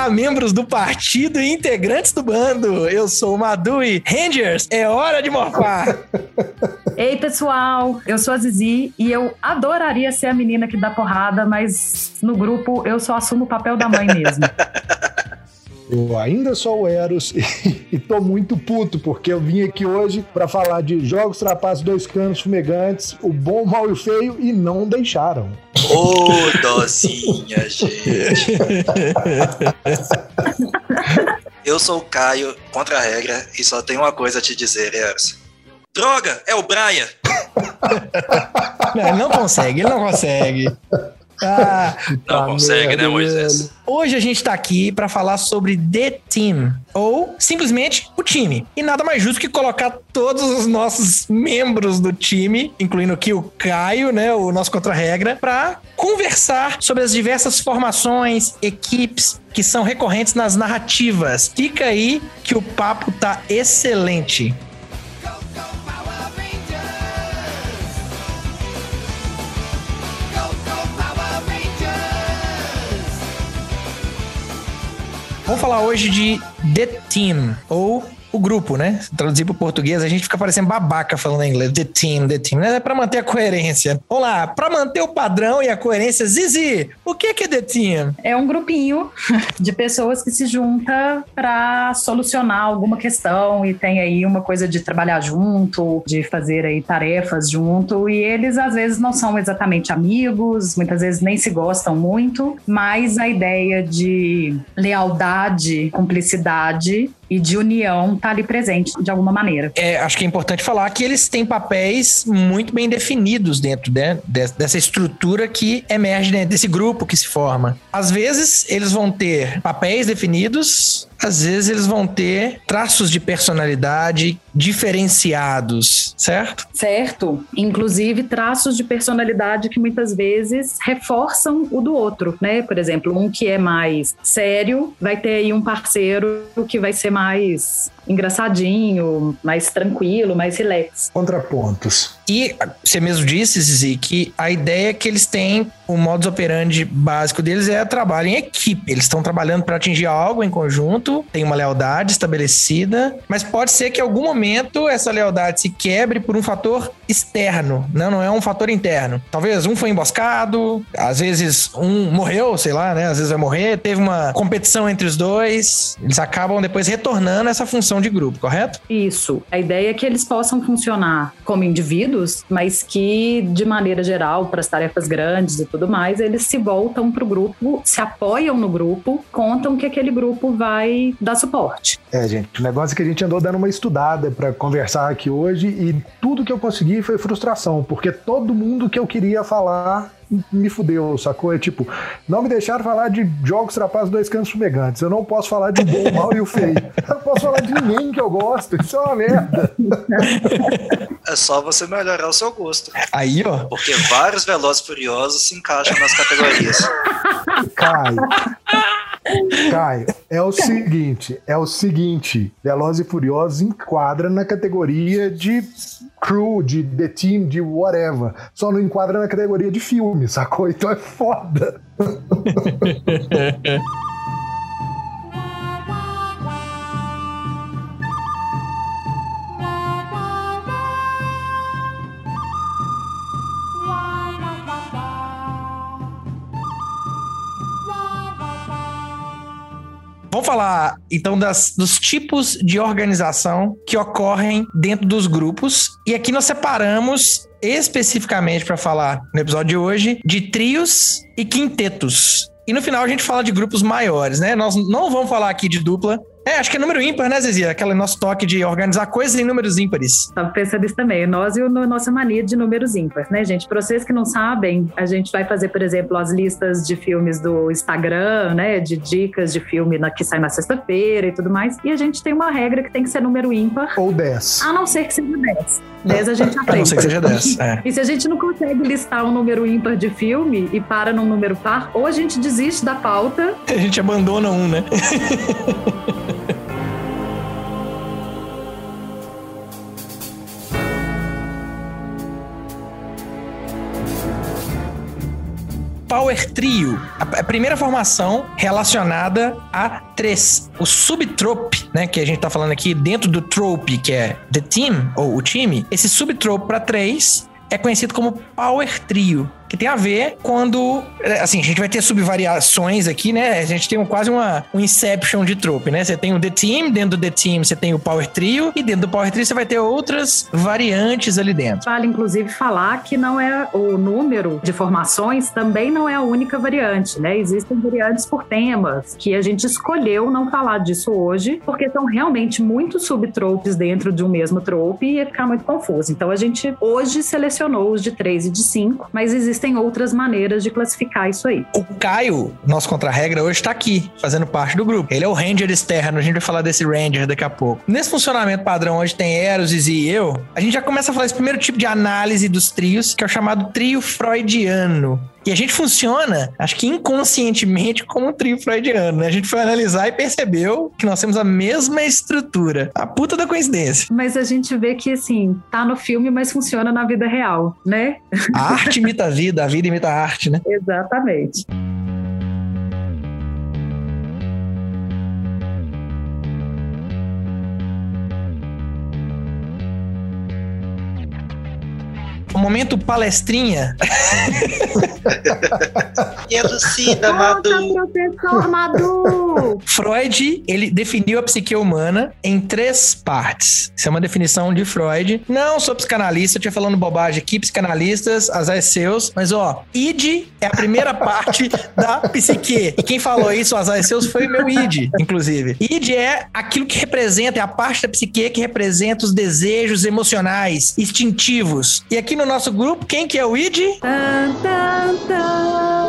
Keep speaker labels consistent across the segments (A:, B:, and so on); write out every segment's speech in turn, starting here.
A: Olá, membros do partido e integrantes do bando. Eu sou o Madu e Rangers, é hora de morfar.
B: Ei, pessoal, eu sou a Zizi e eu adoraria ser a menina que dá porrada, mas no grupo eu só assumo o papel da mãe mesmo.
C: Eu ainda sou o Eros e, e tô muito puto, porque eu vim aqui hoje para falar de jogos, trapaços, dois canos, fumegantes, o bom, o mal e o feio, e não deixaram.
D: Ô, oh, dozinha, gente. eu sou o Caio, contra a regra, e só tenho uma coisa a te dizer, Eros. Droga, é o Brian!
A: Não, ele não consegue, ele não consegue.
D: Ah, não consegue, né, Moisés?
A: Hoje a gente está aqui para falar sobre The Team, ou simplesmente o time. E nada mais justo que colocar todos os nossos membros do time, incluindo aqui o Caio, né, o nosso contra-regra, para conversar sobre as diversas formações, equipes que são recorrentes nas narrativas. Fica aí que o papo tá excelente. Vamos falar hoje de The Team, ou o grupo, né? Traduzir para o português, a gente fica parecendo babaca falando em inglês. The team, the team. É para manter a coerência. Vamos lá, para manter o padrão e a coerência, Zizi, o que é the team?
B: É um grupinho de pessoas que se junta para solucionar alguma questão e tem aí uma coisa de trabalhar junto, de fazer aí tarefas junto e eles às vezes não são exatamente amigos, muitas vezes nem se gostam muito, mas a ideia de lealdade, cumplicidade e de união tá ali presente de alguma maneira.
A: É, acho que é importante falar que eles têm papéis muito bem definidos dentro né, dessa estrutura que emerge desse grupo que se forma. Às vezes eles vão ter papéis definidos, às vezes eles vão ter traços de personalidade diferenciados, certo?
B: Certo. Inclusive traços de personalidade que muitas vezes reforçam o do outro, né? Por exemplo, um que é mais sério vai ter aí um parceiro que vai ser mais engraçadinho, mais tranquilo, mais relax.
C: Contrapontos.
A: E você mesmo disse, Zizi, que a ideia é que eles têm, o modus operandi básico deles é trabalho em equipe. Eles estão trabalhando para atingir algo em conjunto, tem uma lealdade estabelecida, mas pode ser que em algum momento essa lealdade se quebre por um fator externo, não, né? não é um fator interno. Talvez um foi emboscado, às vezes um morreu, sei lá, né? Às vezes vai morrer, teve uma competição entre os dois, eles acabam depois retornando essa função de grupo, correto?
B: Isso. A ideia é que eles possam funcionar como indivíduos, mas que, de maneira geral, para as tarefas grandes e tudo mais, eles se voltam para o grupo, se apoiam no grupo, contam que aquele grupo vai dar suporte.
C: É, gente, o negócio é que a gente andou dando uma estudada para conversar aqui hoje e tudo que eu consegui foi frustração, porque todo mundo que eu queria falar me fudeu, sacou? É tipo, não me deixaram falar de jogos trapaços dois cantos fumegantes. Eu não posso falar de bom, mal e o feio. Eu não posso falar de ninguém que eu gosto. Isso é uma merda.
D: É só você melhorar o seu gosto.
A: Aí, ó.
D: Porque vários Velozes Furiosos se encaixam nas categorias.
C: Caio. Caio, é o seguinte, é o seguinte, Velozes e Furiosos enquadra na categoria de crew, de The Team, de whatever. Só não enquadra na categoria de filme, sacou? Então é foda.
A: Vamos falar então das, dos tipos de organização que ocorrem dentro dos grupos. E aqui nós separamos especificamente para falar no episódio de hoje de trios e quintetos. E no final a gente fala de grupos maiores, né? Nós não vamos falar aqui de dupla, é, acho que é número ímpar, né, Zezia? Aquele nosso toque de organizar coisas em números ímpares.
B: Tava pensando isso também. Nós e a nossa mania de números ímpares, né, gente? Para vocês que não sabem, a gente vai fazer, por exemplo, as listas de filmes do Instagram, né? De dicas de filme na, que sai na sexta-feira e tudo mais. E a gente tem uma regra que tem que ser número ímpar.
C: Ou 10.
B: A não ser que seja 10. 10 a gente aprende.
A: A não ser que seja 10.
B: É. E se a gente não consegue listar um número ímpar de filme e para num número par, ou a gente desiste da pauta.
A: A gente abandona um, né? Power Trio, a, primeira formação relacionada a três. O subtrope, né, que a gente tá falando aqui dentro do trope, que é the team ou o time, esse subtrope para três é conhecido como Power Trio que tem a ver quando. Assim, a gente vai ter subvariações aqui, né? A gente tem quase uma, um Inception de trope, né? Você tem o The Team, dentro do The Team você tem o Power Trio, e dentro do Power Trio você vai ter outras variantes ali dentro.
B: Vale, inclusive, falar que não é o número de formações também não é a única variante, né? Existem variantes por temas, que a gente escolheu não falar disso hoje, porque são realmente muitos subtropes dentro de um mesmo trope e ia ficar muito confuso. Então a gente hoje selecionou os de 3 e de 5, mas existem existem outras maneiras de classificar isso aí.
A: O Caio, nosso contra-regra, hoje está aqui, fazendo parte do grupo. Ele é o Ranger externo, a gente vai falar desse Ranger daqui a pouco. Nesse funcionamento padrão, onde tem Eros e eu, a gente já começa a falar esse primeiro tipo de análise dos trios, que é o chamado trio freudiano. E a gente funciona, acho que inconscientemente, como um trio freudiano, né? A gente foi analisar e percebeu que nós temos a mesma estrutura. A puta da coincidência.
B: Mas a gente vê que, assim, tá no filme, mas funciona na vida real, né?
A: A arte imita a vida, a vida imita a arte, né?
B: Exatamente.
A: O momento palestrinha.
D: Elucida, Madu.
B: professor Madu!
A: Freud, ele definiu a psique humana em três partes. Isso é uma definição de Freud. Não sou psicanalista, eu tinha falando bobagem aqui, psicanalistas, azar seus. Mas, ó, id é a primeira parte da psique. E quem falou isso, azar seus, foi o meu id, inclusive. Id é aquilo que representa, é a parte da psique que representa os desejos emocionais, instintivos. E aqui no nosso grupo, quem que é o id?
B: Tan, tan, tan.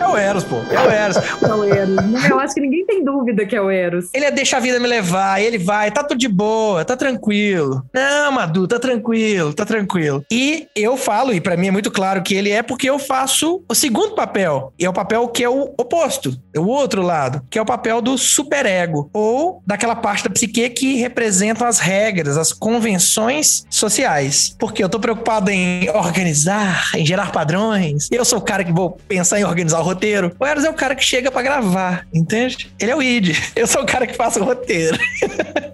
A: É o Eros, pô. É o Eros.
B: É o Eros. Eu acho que ninguém tem dúvida que é o Eros.
A: Ele é deixa a vida me levar, ele vai, tá tudo de boa, tá tranquilo. Não, Madu, tá tranquilo, tá tranquilo. E eu falo, e pra mim é muito claro que ele é porque eu faço o segundo papel. E é o papel que é o oposto, é o outro lado, que é o papel do superego, ou daquela parte da psique que representam as regras, as convenções sociais. Porque eu tô preocupado em organizar, em gerar padrões. Eu sou o cara que vou pensar em organizar o roteiro. O Eros é o cara que chega pra gravar, entende? Ele é o id. Eu sou o cara que faz o roteiro.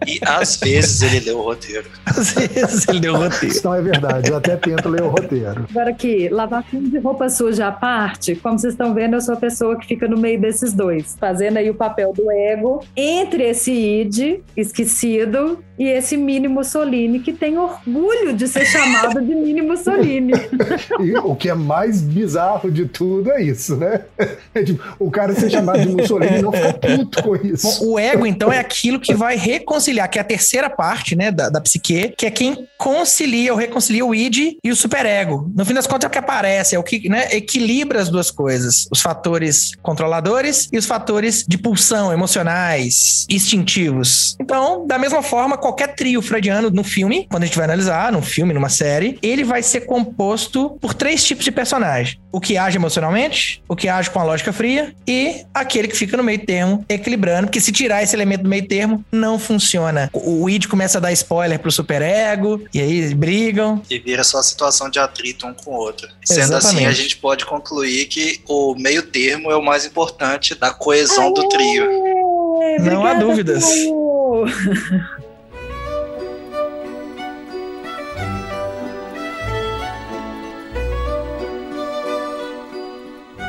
D: E às vezes ele leu o roteiro.
A: Às vezes ele deu o roteiro.
C: Isso não é verdade. Eu até tento ler o roteiro.
B: Agora aqui, lavação de roupa suja à parte, como vocês estão vendo, eu sou a pessoa que fica no meio desses dois, fazendo aí o papel do ego entre esse id esquecido e esse Mini Mussolini, que tem orgulho de ser chamado de Mini Mussolini.
C: E o que é mais bizarro de tudo é isso, né? É tipo, o cara ser chamado de Mussolini não fica puto com isso.
A: Bom, o ego, então, é aquilo que vai reconciliar, que é a terceira parte, né, da, da psique, que é quem concilia ou reconcilia o id e o superego. No fim das contas, é o que aparece, é o que né, equilibra as duas coisas. Os fatores controladores e os fatores de pulsão, emocionais, instintivos. Então, da mesma forma, qualquer trio freudiano no filme, quando a gente vai analisar, num filme, numa série, ele vai ser composto por três tipos de personagem. O que age emocionalmente, o que age com a lógica fria e aquele que fica no meio termo, equilibrando, porque se tirar esse elemento do meio termo, não funciona. O, id começa a dar spoiler pro superego, e aí eles brigam.
D: E vira só a situação de atrito um com o outro. Sendo assim,
A: Exatamente.
D: a gente pode concluir que o meio termo é o mais importante da coesão do trio.
B: Aê,
A: Não há dúvidas.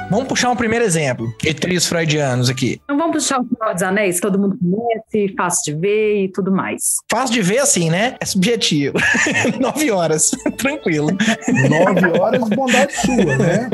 A: Vamos puxar um primeiro exemplo de trios freudianos aqui.
B: Então vamos puxar o Senhor dos Anéis, que todo mundo conhece, fácil de ver e tudo mais.
A: Fácil de ver assim, né? É subjetivo. Nove horas. Tranquilo.
C: Nove horas, bondade sua, né?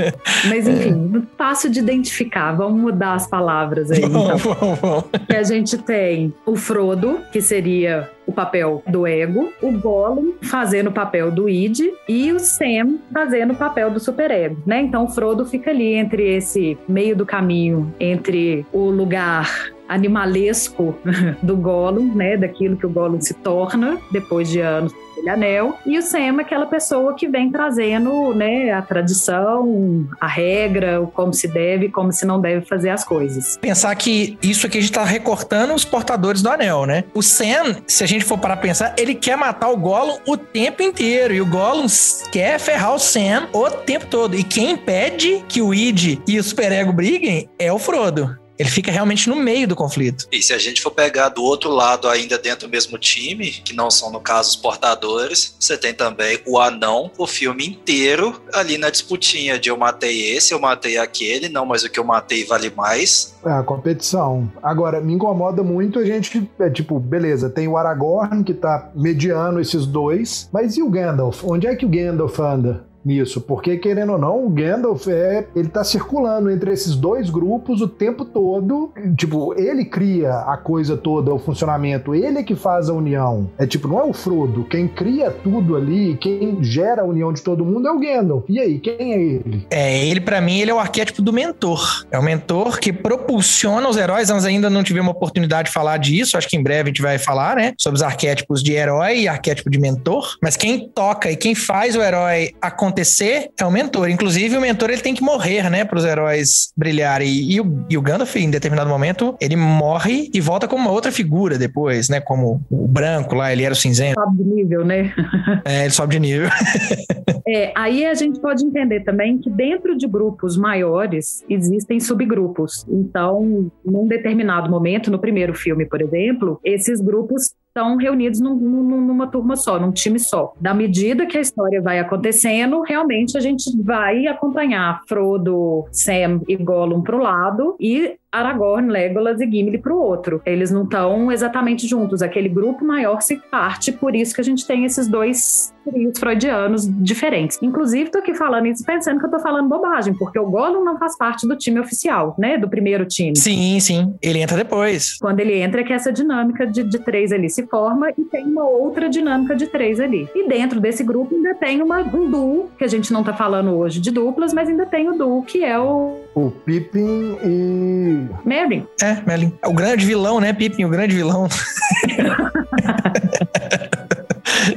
B: Mas enfim, fácil de identificar. Vamos mudar as palavras aí. Então.
A: Vamos, vamos, vamos.
B: Que a gente tem o Frodo, que seria o papel do ego, o Gollum fazendo o papel do id e o Sam fazendo o papel do superego, né? Então o Frodo fica ali entre esse meio do caminho entre o lugar animalesco do Gollum, né, daquilo que o Gollum se torna depois de anos anel, e o Sam é aquela pessoa que vem trazendo né, a tradição, a regra, o como se deve como se não deve fazer as coisas.
A: Pensar que isso aqui a gente tá recortando os portadores do anel, né? O Sam, se a gente for para pensar, ele quer matar o Gollum o tempo inteiro, e o Gollum quer ferrar o Sam o tempo todo. E quem impede que o Id e o Superego briguem é o Frodo. Ele fica realmente no meio do conflito.
D: E se a gente for pegar do outro lado, ainda dentro do mesmo time, que não são, no caso, os portadores, você tem também o anão, o filme inteiro, ali na disputinha de eu matei esse, eu matei aquele, não, mas o que eu matei vale mais.
C: É, a competição. Agora, me incomoda muito a gente, é tipo, beleza, tem o Aragorn que tá mediando esses dois, mas e o Gandalf? Onde é que o Gandalf anda? Nisso, porque querendo ou não, o Gandalf é, ele tá circulando entre esses dois grupos o tempo todo, tipo, ele cria a coisa toda, o funcionamento, ele é que faz a união. É tipo, não é o Frodo, quem cria tudo ali, quem gera a união de todo mundo é o Gandalf. E aí, quem é ele?
A: É, ele para mim ele é o arquétipo do mentor. É o mentor que propulsiona os heróis. Nós ainda não tivemos oportunidade de falar disso, acho que em breve a gente vai falar, né, sobre os arquétipos de herói e arquétipo de mentor, mas quem toca e quem faz o herói acontecer acontecer é o mentor. Inclusive, o mentor ele tem que morrer, né, para os heróis brilharem. E, e, o, e o Gandalf, em determinado momento, ele morre e volta como uma outra figura depois, né? Como o branco lá, ele era o cinzento.
B: Sobe de nível, né?
A: é, ele sobe de nível.
B: é, aí a gente pode entender também que dentro de grupos maiores existem subgrupos. Então, num determinado momento, no primeiro filme, por exemplo, esses grupos estão reunidos num, numa turma só, num time só. Da medida que a história vai acontecendo, realmente a gente vai acompanhar Frodo, Sam e Gollum para o lado e Aragorn, Legolas e Gimli para o outro. Eles não estão exatamente juntos. Aquele grupo maior se parte, por isso que a gente tem esses dois trios freudianos diferentes. Inclusive, tô aqui falando isso pensando que eu tô falando bobagem, porque o Gollum não faz parte do time oficial, né? Do primeiro time.
A: Sim, sim. Ele entra depois.
B: Quando ele entra, é que essa dinâmica de, de três ali se forma e tem uma outra dinâmica de três ali. E dentro desse grupo ainda tem uma, um duo, que a gente não tá falando hoje de duplas, mas ainda tem o duo, que é o...
C: O Pippin e
B: Merlin.
A: É, Merlin. É o grande vilão, né, Pippin? O grande vilão.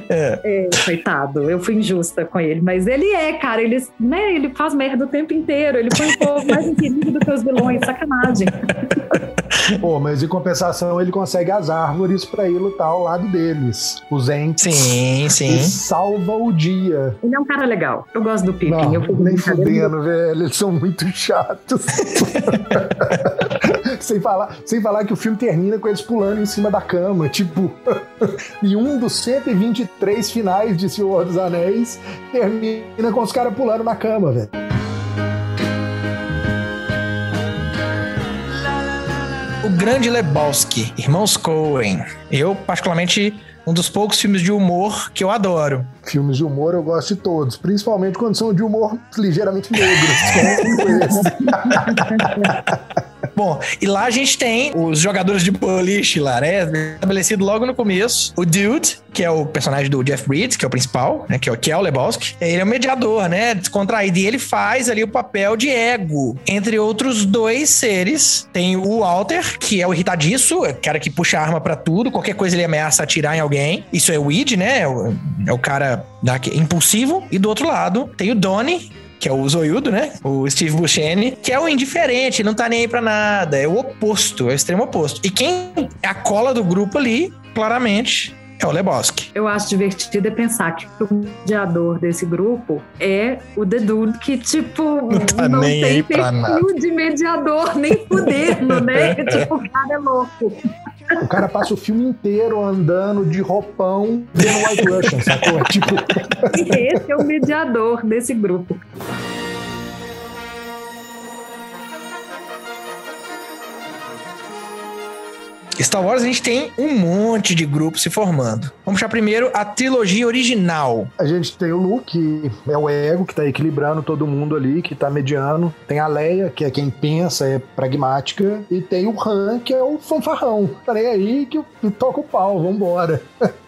B: É. é. coitado, eu fui injusta com ele, mas ele é, cara, ele, né, ele faz merda o tempo inteiro, ele põe o povo mais inquirido do que os vilões, sacanagem.
C: Pô, mas em compensação ele consegue as árvores para ir lutar ao lado deles, os entes.
A: Sim, sim. E
C: salva o dia.
B: Ele é um cara legal, eu gosto do Pippin.
C: Não,
B: eu
C: nem fudendo, velho, eles são muito chatos. sem, falar, sem falar que o filme termina com eles pulando em cima da cama, tipo, e um dos 123 finais de Senhor dos Anéis termina com os caras pulando na cama, velho.
A: O Grande Lebowski, Irmãos Coen. Eu, particularmente, um dos poucos filmes de humor que eu adoro.
C: Filmes de humor eu gosto de todos, principalmente quando são de humor ligeiramente negro.
A: Bom, e lá a gente tem os jogadores de boliche lá, né? Estabelecido logo no começo. O Dude, que é o personagem do Jeff Bridges, que é o principal, né? Que é o, que é Lebowski. Ele é o mediador, né? Descontraído. E ele faz ali o papel de ego. Entre outros dois seres, tem o Walter, que é o irritadiço, é o cara que puxa arma para tudo. Qualquer coisa ele ameaça atirar em alguém. Isso é o Weed, né? É o, é o cara da, impulsivo. E do outro lado, tem o Donnie, que é o Zoiudo, né? O Steve Buscemi, que é o indiferente, não tá nem aí pra nada. É o oposto, é o extremo oposto. E quem é a cola do grupo ali, claramente, é o Lebowski.
B: Eu acho divertido é pensar que o mediador desse grupo é o The Dude, que, tipo,
A: não, tá não tem
B: perfil de mediador, nem fudendo, né? tipo, o cara é louco.
C: O cara passa o filme inteiro andando de roupão vendo White Russian, sacou? Tipo...
B: E esse é o mediador desse grupo.
A: Star Wars a gente tem um monte de grupos se formando. Vamos puxar primeiro a trilogia original.
C: A gente tem o Luke, que é o ego, que tá equilibrando todo mundo ali, que tá mediano. Tem a Leia, que é quem pensa, é pragmática. E tem o Han, que é o fanfarrão. Tá aí que, toca o pau, vambora.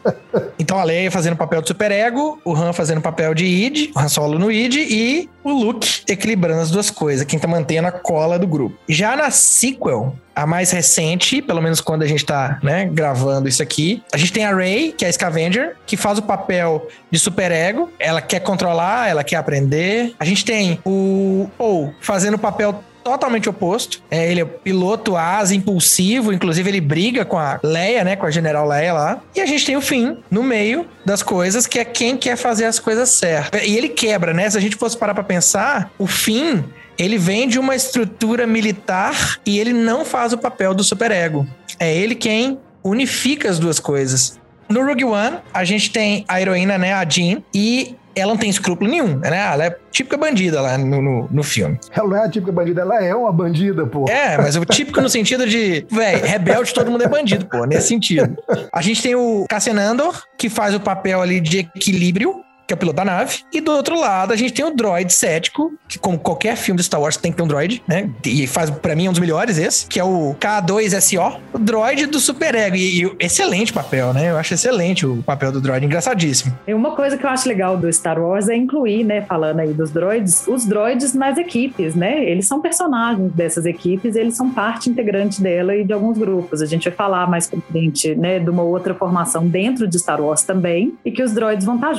A: então a Leia fazendo o papel de superego, o Han fazendo o papel de id, o Han Solo no id e o Luke equilibrando as duas coisas, quem tá mantendo a cola do grupo. Já na sequel, a mais recente, pelo menos quando a gente tá, né, gravando isso aqui. A gente tem a Rey, que é a Scavenger, que faz o papel de superego. Ela quer controlar, ela quer aprender. A gente tem o Paul fazendo o papel totalmente oposto. É, ele é piloto asa, impulsivo, inclusive ele briga com a Leia, né, com a General Leia lá. E a gente tem o Finn no meio das coisas, que é quem quer fazer as coisas certas. E ele quebra, né? Se a gente fosse parar pra pensar, o Finn ele vem de uma estrutura militar e ele não faz o papel do superego. É ele quem unifica as duas coisas. No Rogue One, a gente tem a heroína, né, a Jean, e ela não tem escrúpulo nenhum, né? Ela é típica bandida lá no, no, no, filme.
C: Ela não é a típica bandida, ela é uma bandida, pô.
A: É, mas o típico no sentido de, velho, rebelde, todo mundo é bandido, pô, nesse sentido. A gente tem o Cassian Andor, que faz o papel ali de equilíbrio, que é o piloto da nave. E do outro lado, a gente tem o droid cético, que como qualquer filme de Star Wars tem que ter um droid, né? E faz, para mim, um dos melhores esse, que é o K2SO, o droid do Super Ego. E, e excelente papel, né? Eu acho excelente o papel do droid, engraçadíssimo.
B: E uma coisa que eu acho legal do Star Wars é incluir, né, falando aí dos droids, os droids nas equipes, né? Eles são personagens dessas equipes, eles são parte integrante dela e de alguns grupos. A gente vai falar mais pra frente, né, de uma outra formação dentro de Star Wars também, e que os droids vão estar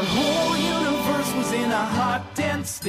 B: juntos.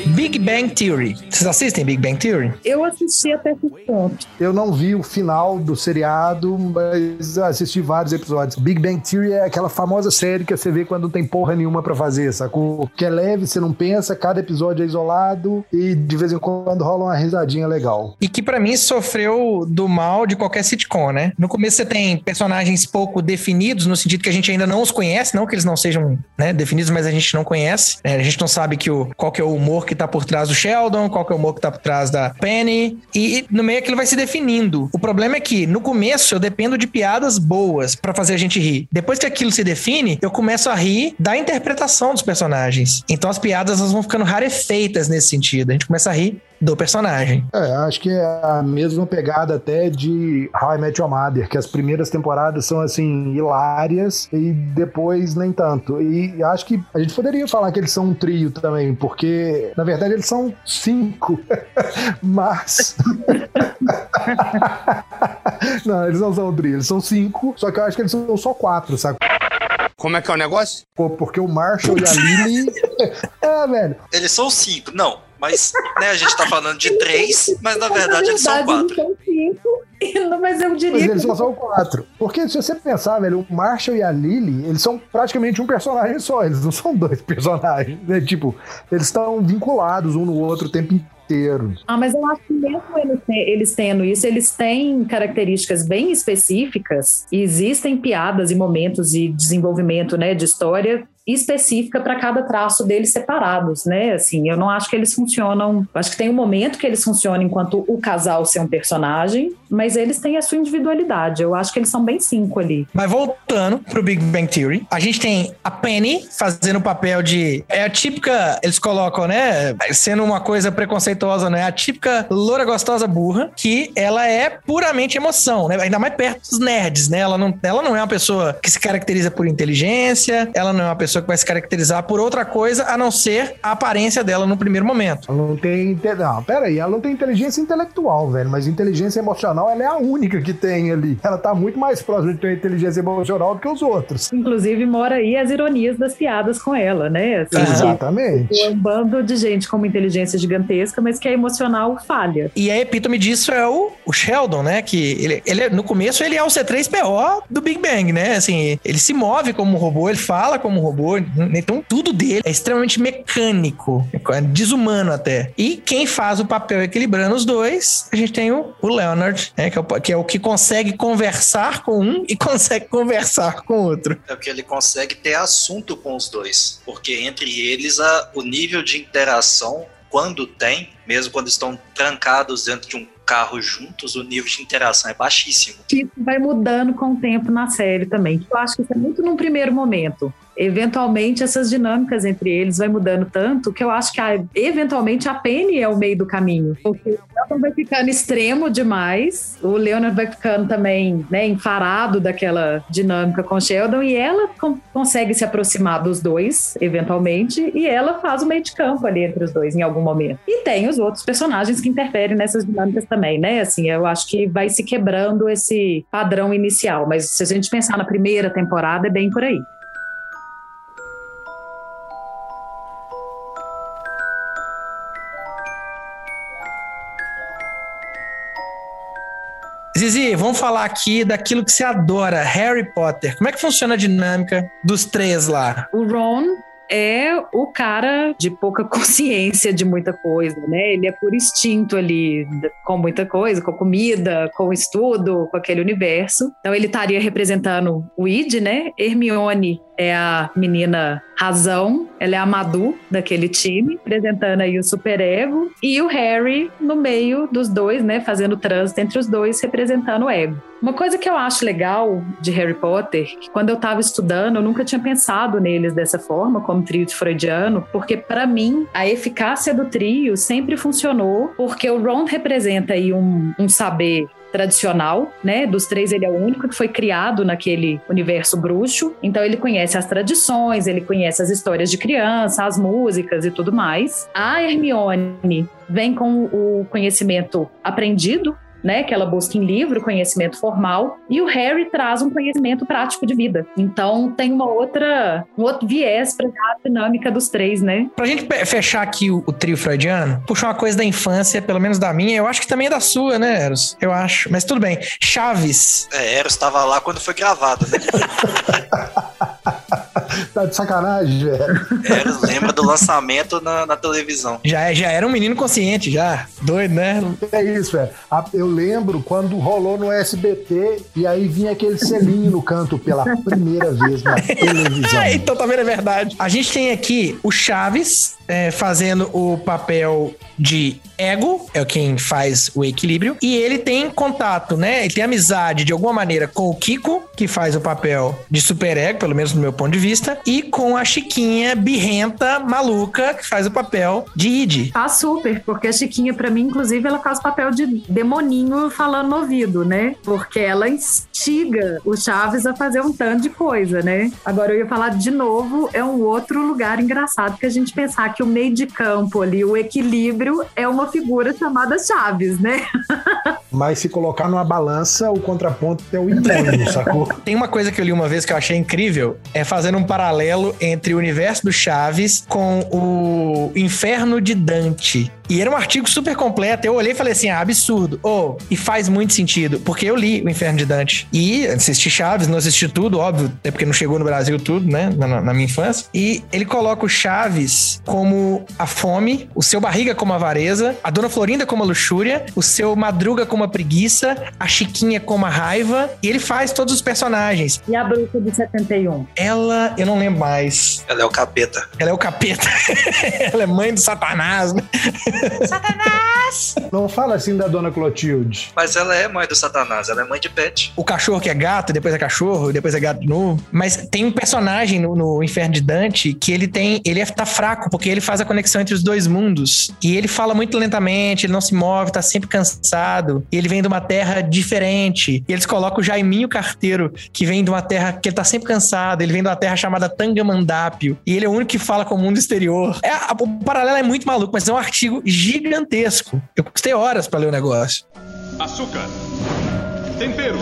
A: Big Bang Theory. Vocês assistem Big Bang Theory?
B: Eu assisti até esse ponto.
C: Eu não vi o final do seriado, mas assisti vários episódios. Big Bang Theory é aquela famosa série que você vê quando não tem porra nenhuma para fazer, sacou? Que é leve, você não pensa, cada episódio é isolado e de vez em quando rola uma risadinha legal.
A: E que para mim sofreu do mal de qualquer sitcom, né? No começo você tem personagens pouco definidos, no sentido que a gente ainda não os conhece, não que eles não sejam né, definidos, mas a gente não conhece. Né? A gente não sabe que o, qual que é o humor que tá por trás do Sheldon, qual que é o humor que tá por trás da Penny. E, no meio aquilo vai se definindo. O problema é que, no começo, eu dependo de piadas boas para fazer a gente rir. Depois que aquilo se define, eu começo a rir da interpretação dos personagens. Então as piadas elas vão ficando rarefeitas nesse sentido. A gente começa a rir do personagem.
C: É, acho que é a mesma pegada até de How I Met Your Mother, que as primeiras temporadas são assim hilárias e depois nem tanto. E acho que a gente poderia falar que eles são um trio também, porque na verdade eles são cinco, mas não, eles não são um trio, eles são cinco, só que eu acho que eles são só quatro, sabe?
E: Como é que é o negócio?
C: Pô, porque o Marshall e a Lily. é, velho.
D: Eles são cinco, não. Mas, né, a gente tá falando de três, mas na verdade eles são quatro.
B: São cinco, mas eu diria
C: mas eles só são quatro. Porque se você pensar, velho, o Marshall e a Lily, eles são praticamente um personagem só, eles não são dois personagens. Né? Tipo, eles estão vinculados um no outro o tempo inteiro.
B: Ah, mas eu acho que mesmo eles, eles tendo isso, eles têm características bem específicas e existem piadas e momentos de desenvolvimento, né, de história específica para cada traço deles separados, né? Assim, eu não acho que eles funcionam. Acho que tem um momento que eles funcionam enquanto o casal ser um personagem, mas eles têm a sua individualidade. Eu acho que eles são bem cinco ali.
A: Mas voltando pro Big Bang Theory, a gente tem a Penny fazendo o papel de. É a típica. Eles colocam, né? Sendo uma coisa preconceituosa, né? A típica loura gostosa burra, que ela é puramente emoção, né? Ainda mais perto dos nerds, né? Ela não, ela não é uma pessoa que se caracteriza por inteligência, ela não é uma pessoa pessoa que vai se caracterizar por outra coisa a não ser a aparência dela no primeiro momento.
C: Ela não tem. Não, pera aí, ela não tem inteligência intelectual, velho, mas inteligência emocional ela é a única que tem ali. Ela tá muito mais próxima de ter inteligência emocional do que os outros.
B: Inclusive, mora aí as ironias das piadas com ela, né?
C: Assim, Exatamente.
B: É um bando de gente com uma inteligência gigantesca, mas que é emocional falha.
A: E a epítome disso é o, o Sheldon, né? Que ele, ele, no começo, ele é o C3PO do Big Bang, né? Assim, ele se move como um robô, ele fala como um robô robô. Então, tudo dele é extremamente mecânico, é desumano até. E quem faz o papel equilibrando os dois, a gente tem o, o Leonard, né, que, é o, que é o que consegue conversar com um e consegue conversar com o outro.
D: É porque ele consegue ter assunto com os dois. Porque entre eles, a, o nível de interação, quando tem, mesmo quando estão trancados dentro de um carro juntos, o nível de interação é baixíssimo.
B: Isso vai mudando com o tempo na série também. Eu acho que isso é muito num primeiro momento eventualmente essas dinâmicas entre eles vai mudando tanto que eu acho que a, eventualmente a Penny é o meio do caminho. Porque o Sheldon vai ficando extremo demais, o Leonard vai ficando também né, enfarado daquela dinâmica com Sheldon e ela com, consegue se aproximar dos dois, eventualmente, e ela faz o meio de campo ali entre os dois em algum momento. E tem os outros personagens que interferem nessas dinâmicas também, né? Assim, eu acho que vai se quebrando esse padrão inicial, mas se a gente pensar na primeira temporada, é bem por aí.
A: Zizi, vamos falar aqui daquilo que você adora, Harry Potter. Como é que funciona a dinâmica dos três lá?
B: O Ron é o cara de pouca consciência de muita coisa, né? Ele é por instinto ali, com muita coisa, com comida, com estudo, com aquele universo. Então ele estaria representando o Id, né? Hermione é a menina razão, ela é a Madu daquele time, apresentando aí o superego, e o Harry no meio dos dois, né, fazendo trânsito entre os dois, representando o ego. Uma coisa que eu acho legal de Harry Potter, que quando eu estava estudando, eu nunca tinha pensado neles dessa forma, como trio de freudiano, porque para mim a eficácia do trio sempre funcionou, porque o Ron representa aí um, um saber tradicional, né? Dos três, ele é o único que foi criado naquele universo bruxo. Então, ele conhece as tradições, ele conhece as histórias de criança, as músicas e tudo mais. A Hermione vem com o conhecimento aprendido né, que ela busca em livro, conhecimento formal, e o Harry traz um conhecimento prático de vida. Então tem uma outra, um outro viés para a dinâmica dos três, né?
A: Pra gente fechar aqui o, o, trio freudiano, puxar uma coisa da infância, pelo menos da minha, eu acho que também é da sua, né, Eros? Eu acho. Mas tudo bem. Chaves.
D: É, Eros estava lá quando foi gravado, né?
C: tá de sacanagem, velho.
D: Eros lembra do lançamento na, na televisão.
A: Já, é, já era um menino consciente, já. Doido, né?
C: É isso, velho. Eu lembro quando rolou no SBT e aí vinha aquele selinho no canto pela primeira vez na televisão.
A: então tá vendo, é verdade. A gente tem aqui o Chaves é, fazendo o papel de ego, é quem faz o equilíbrio, e ele tem contato, né? Ele tem amizade de alguma maneira com o Kiko, que faz o papel de super ego, pelo menos do meu ponto de vista, e com a Chiquinha birrenta, maluca, que faz o papel de Id.
B: Ah, super, porque a Chiquinha, para mim, inclusive, ela faz o papel de demoninho falando no ouvido, né? Porque ela instiga o Chaves a fazer um tanto de coisa, né? Agora eu ia falar de novo, é um outro lugar engraçado que a gente pensar que o meio de campo ali, o equilíbrio, é uma figura chamada Chaves, né?
C: Mas se colocar numa balança, o contraponto é o inferno, sacou?
A: Tem uma coisa que eu li uma vez que eu achei incrível, é fazendo um paralelo entre o universo do Chaves com o Inferno de Dante. E era um artigo super completo. Eu olhei e falei assim: ah, absurdo. Oh, e faz muito sentido, porque eu li O Inferno de Dante. E assisti Chaves, não assisti tudo, óbvio, até porque não chegou no Brasil tudo, né? Na, na minha infância. E ele coloca o Chaves como a fome, o seu barriga como a avareza, a dona Florinda como a luxúria, o seu madruga como a preguiça, a Chiquinha como a raiva. E ele faz todos os personagens.
B: E a bruxa de 71?
A: Ela, eu não lembro mais.
D: Ela é o capeta.
A: Ela é o capeta. ela é mãe do Satanás, né?
C: Satanás! Não fala assim da dona Clotilde.
D: Mas ela é mãe do Satanás, ela é mãe de pet.
A: O cachorro que é gato, depois é cachorro, depois é gato de novo. Mas tem um personagem no, no Inferno de Dante que ele tem. Ele é, tá fraco, porque ele faz a conexão entre os dois mundos. E ele fala muito lentamente, ele não se move, tá sempre cansado. E ele vem de uma terra diferente. E eles colocam o Jaiminho Carteiro, que vem de uma terra que ele tá sempre cansado. Ele vem de uma terra chamada Tangamandápio. E ele é o único que fala com o mundo exterior. É, o paralelo é muito maluco, mas é um artigo gigantesco. Eu custei horas para ler o negócio.
F: Açúcar, tempero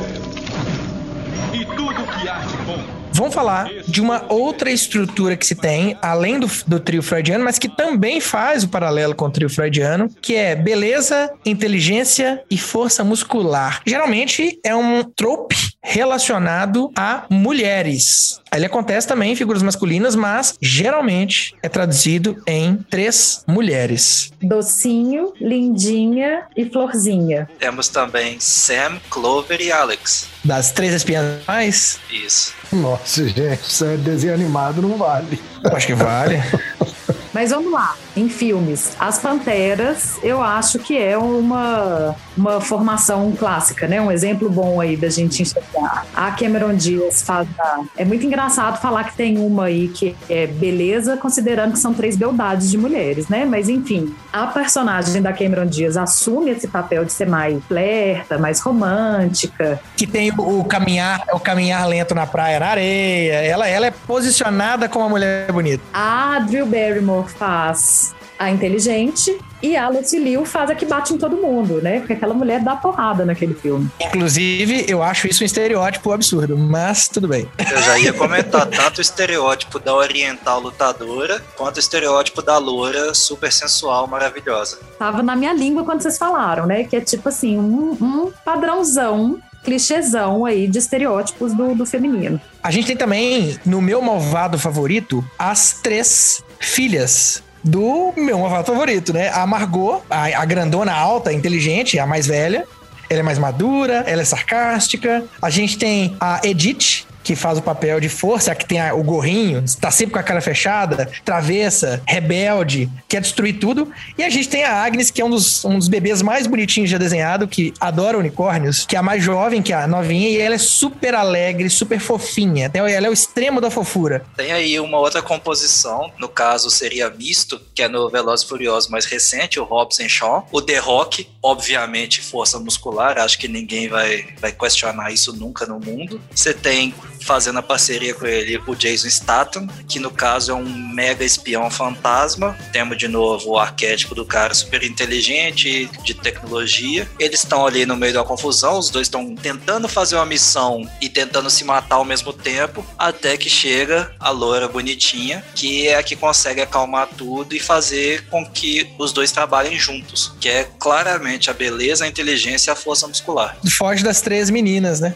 A: Vamos falar de uma outra estrutura que se tem, além do, do trio freudiano, mas que também faz o paralelo com o trio freudiano, que é beleza, inteligência e força muscular. Geralmente é um trope relacionado a mulheres. Ele acontece também em figuras masculinas, mas geralmente é traduzido em três mulheres:
B: Docinho, Lindinha e Florzinha.
D: Temos também Sam, Clover e Alex.
A: Das três espiãs mais?
D: Isso.
C: Nossa, gente, isso é desenho animado, não vale.
A: Acho que vale.
B: Mas vamos lá, em filmes, As Panteras, eu acho que é uma, uma formação clássica, né? Um exemplo bom aí da gente enxergar. A Cameron Diaz faz a... É muito engraçado falar que tem uma aí que é beleza, considerando que são três beldades de mulheres, né? Mas enfim, a personagem da Cameron Diaz assume esse papel de ser mais flerta, mais romântica.
A: Que tem o, caminhar, o caminhar lento na praia, na areia. Ela, ela é posicionada como uma mulher bonita.
B: A Drew Barrymore faz a inteligente e a Lucy Liu faz a que bate em todo mundo, né? Porque aquela mulher dá porrada naquele filme.
A: Inclusive, eu acho isso um estereótipo absurdo, mas tudo bem.
D: Eu já ia comentar tanto o estereótipo da oriental lutadora, quanto o estereótipo da loura super sensual, maravilhosa.
B: Tava na minha língua quando vocês falaram, né? Que é tipo assim, um, um padrãozão clichêzão aí de estereótipos do, do feminino.
A: A gente tem também, no meu malvado favorito, as três filhas do meu malvado favorito, né? A Margot, a, a grandona alta, inteligente, a mais velha. Ela é mais madura, ela é sarcástica. A gente tem a Edith, que faz o papel de força, que tem a, o gorrinho, está sempre com a cara fechada, travessa, rebelde, quer destruir tudo. E a gente tem a Agnes, que é um dos, um dos bebês mais bonitinhos já desenhado, que adora unicórnios, que é a mais jovem, que é a novinha, e ela é super alegre, super fofinha. Então, ela é o extremo da fofura.
D: Tem aí uma outra composição, no caso seria misto, que é no Velozes Furiosos mais recente, o Robson Shaw. O The Rock, obviamente, força muscular, acho que ninguém vai, vai questionar isso nunca no mundo. Você tem fazendo a parceria com ele o Jason Statham, que no caso é um mega espião fantasma. Temos de novo o arquétipo do cara super inteligente, de tecnologia. Eles estão ali no meio da confusão, os dois estão tentando fazer uma missão e tentando se matar ao mesmo tempo, até que chega a loira bonitinha, que é a que consegue acalmar tudo e fazer com que os dois trabalhem juntos, que é claramente a beleza, a inteligência e a força muscular.
A: Foge das três meninas, né?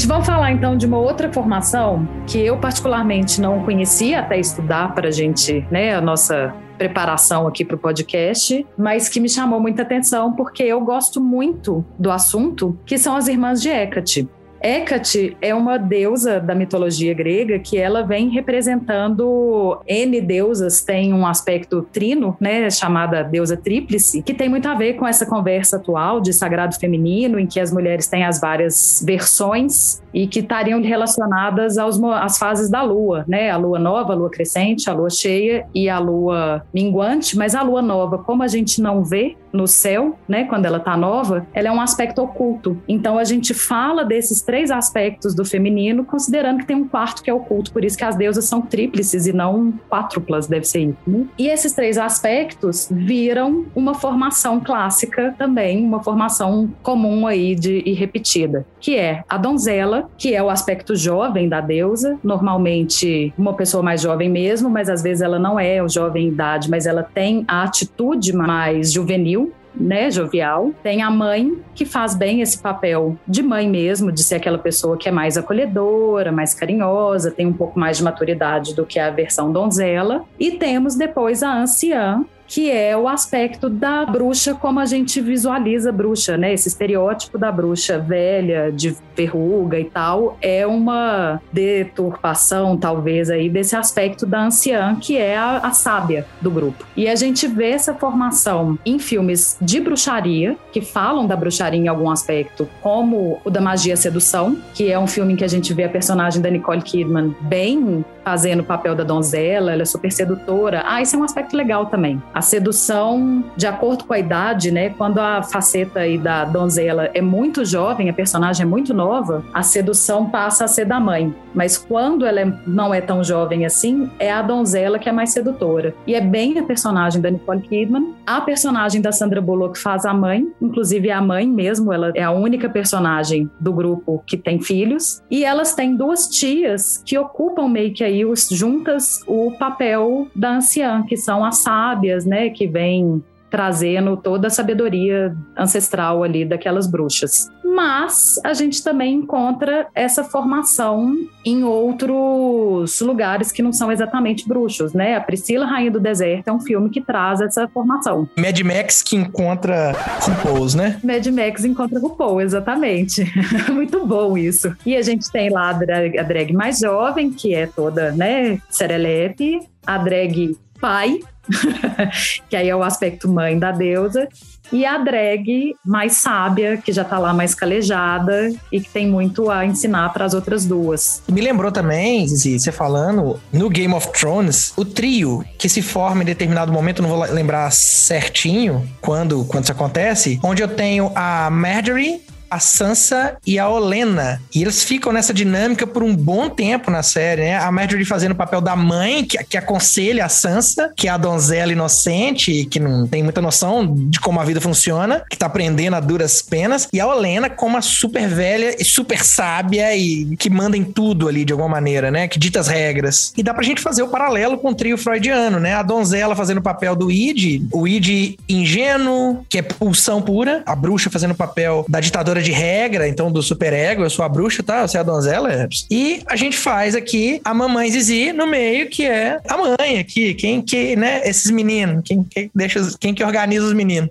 B: Gente, vamos falar então de uma outra formação que eu particularmente não conhecia até estudar para a gente, né, a nossa preparação aqui para o podcast, mas que me chamou muita atenção porque eu gosto muito do assunto, que são as irmãs de Hecate. Hecate é uma deusa da mitologia grega que ela vem representando N deusas, tem um aspecto trino, né, chamada deusa tríplice, que tem muito a ver com essa conversa atual de sagrado feminino, em que as mulheres têm as várias versões e que estariam relacionadas aos, às fases da lua, né? A lua nova, a lua crescente, a lua cheia e a lua minguante, mas a lua nova, como a gente não vê no céu, né, quando ela está nova, ela é um aspecto oculto. Então a gente fala desses três aspectos do feminino, considerando que tem um quarto que é oculto, por isso que as deusas são tríplices e não quádruplas, deve ser isso. E esses três aspectos viram uma formação clássica também, uma formação comum aí de, e repetida, que é a donzela, que é o aspecto jovem da deusa, normalmente uma pessoa mais jovem mesmo, mas às vezes ela não é o jovem em idade, mas ela tem a atitude mais juvenil, né, jovial. Tem a mãe que faz bem esse papel de mãe mesmo, de ser aquela pessoa que é mais acolhedora, mais carinhosa, tem um pouco mais de maturidade do que a versão donzela. E temos depois a anciã, que é o aspecto da bruxa como a gente visualiza a bruxa, né? Esse estereótipo da bruxa velha, de verruga e tal, é uma deturpação, talvez, aí, desse aspecto da anciã, que é a, a sábia do grupo. E a gente vê essa formação em filmes de bruxaria, que falam da bruxaria em algum aspecto, como o da Magia Sedução, que é um filme em que a gente vê a personagem da Nicole Kidman bem fazendo o papel da donzela, ela é super sedutora. Ah, isso é um aspecto legal também. A sedução, de acordo com a idade, né? Quando a faceta aí da donzela é muito jovem, a personagem é muito nova, a sedução passa a ser da mãe. Mas quando ela é, não é tão jovem assim, é a donzela que é mais sedutora. E é bem a personagem da Nicole Kidman. A personagem da Sandra Bullock faz a mãe, inclusive a mãe mesmo, ela é a única personagem do grupo que tem filhos. E elas têm duas tias que ocupam meio que aí os, juntas o papel da anciã, que são as sábias, né, que vêm trazendo toda a sabedoria ancestral ali daquelas bruxas. mas a gente também encontra essa formação em outros lugares que não são exatamente bruxos, né? A Priscila Rainha do Deserto é um filme que traz essa formação.
A: Mad Max que encontra RuPaul's, né?
B: Mad Max encontra RuPaul, exatamente. Muito bom isso. E a gente tem lá a drag, a drag mais jovem, que é toda, né, serelepe, a drag pai, que aí é o aspecto mãe da deusa, e a drag mais sábia, que já tá lá mais calejada e que tem muito a ensinar para as outras duas.
A: Me lembrou também, Zizi, você falando, no Game of Thrones, o trio que se forma em determinado momento, não vou lembrar certinho quando, quando isso acontece, onde eu tenho a Marjorie, a Sansa e a Olena. E eles ficam nessa dinâmica por um bom tempo na série, né? A Marjorie fazendo o papel da mãe, que, que aconselha a Sansa, que é a donzela inocente, que não tem muita noção de como a vida funciona, que tá aprendendo a duras penas. E a Olena como a super velha e super sábia e que manda em tudo ali de alguma maneira, né? Que dita as regras. E dá pra gente fazer o paralelo com o trio freudiano, né? A donzela fazendo o papel do Id, o Id ingênuo, que é pulsão pura, a bruxa fazendo o papel da ditadora de regra, então do superego, eu sou a bruxa, tá? Você é a donzela, E a gente faz aqui a mamãe Zizi no meio, que é a mãe aqui, quem que, né, esses meninos, quem, quem deixa, quem que organiza os meninos.